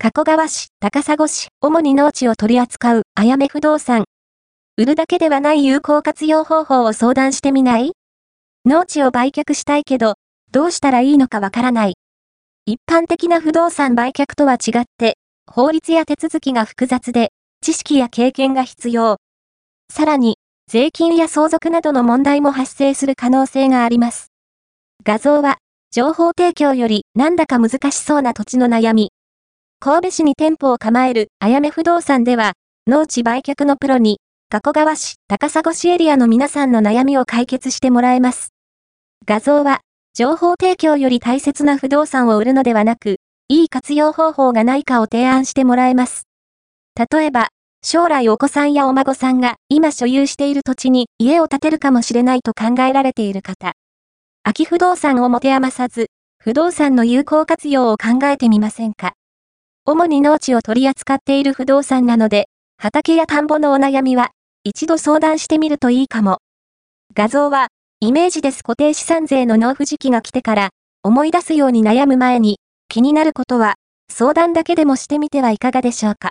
加古川市、高砂市、主に農地を取り扱う、あやめ不動産。売るだけではない有効活用方法を相談してみない？農地を売却したいけど、どうしたらいいのかわからない。一般的な不動産売却とは違って、法律や手続きが複雑で、知識や経験が必要。さらに、税金や相続などの問題も発生する可能性があります。画像は、情報提供よりなんだか難しそうな土地の悩み。神戸市に店舗を構えるあやめ不動産では、農地売却のプロに、加古川市、高砂市エリアの皆さんの悩みを解決してもらえます。画像は、情報提供より大切な不動産を売るのではなく、いい活用方法がないかを提案してもらえます。例えば、将来お子さんやお孫さんが今所有している土地に家を建てるかもしれないと考えられている方。空き不動産を持て余さず、不動産の有効活用を考えてみませんか主に農地を取り扱っている不動産なので、畑や田んぼのお悩みは、一度相談してみるといいかも。画像は、イメージです固定資産税の納付時期が来てから、思い出すように悩む前に、気になることは、相談だけでもしてみてはいかがでしょうか。